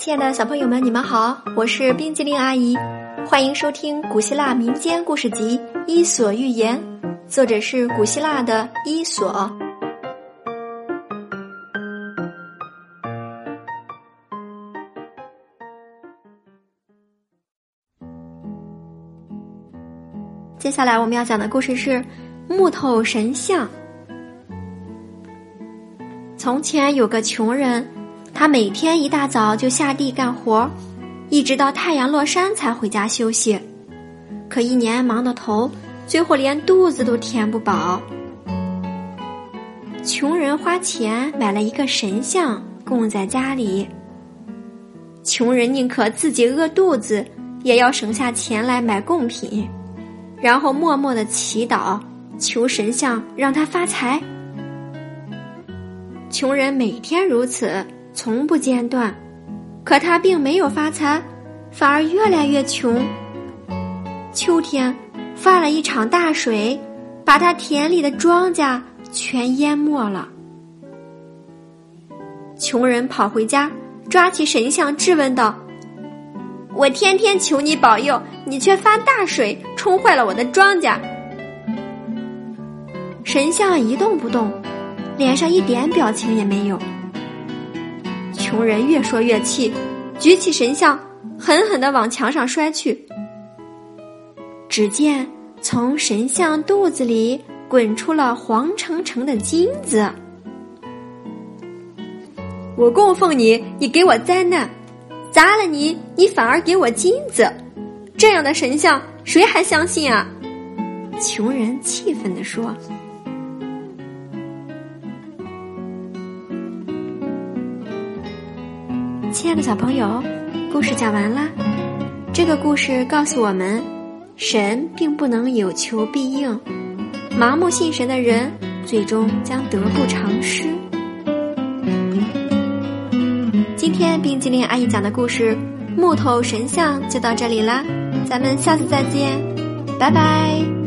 亲爱的小朋友们，你们好，我是冰激凌阿姨，欢迎收听古希腊民间故事集《伊索寓言》，作者是古希腊的伊索。接下来我们要讲的故事是木头神像。从前有个穷人。他每天一大早就下地干活，一直到太阳落山才回家休息。可一年忙到头，最后连肚子都填不饱。穷人花钱买了一个神像供在家里。穷人宁可自己饿肚子，也要省下钱来买贡品，然后默默的祈祷，求神像让他发财。穷人每天如此。从不间断，可他并没有发财，反而越来越穷。秋天，发了一场大水，把他田里的庄稼全淹没了。穷人跑回家，抓起神像质问道：“我天天求你保佑，你却发大水，冲坏了我的庄稼。”神像一动不动，脸上一点表情也没有。穷人越说越气，举起神像，狠狠的往墙上摔去。只见从神像肚子里滚出了黄澄澄的金子。我供奉你，你给我灾难；砸了你，你反而给我金子。这样的神像，谁还相信啊？穷人气愤地说。亲爱的小朋友，故事讲完了。这个故事告诉我们，神并不能有求必应，盲目信神的人最终将得不偿失。今天冰激凌阿姨讲的故事《木头神像》就到这里啦，咱们下次再见，拜拜。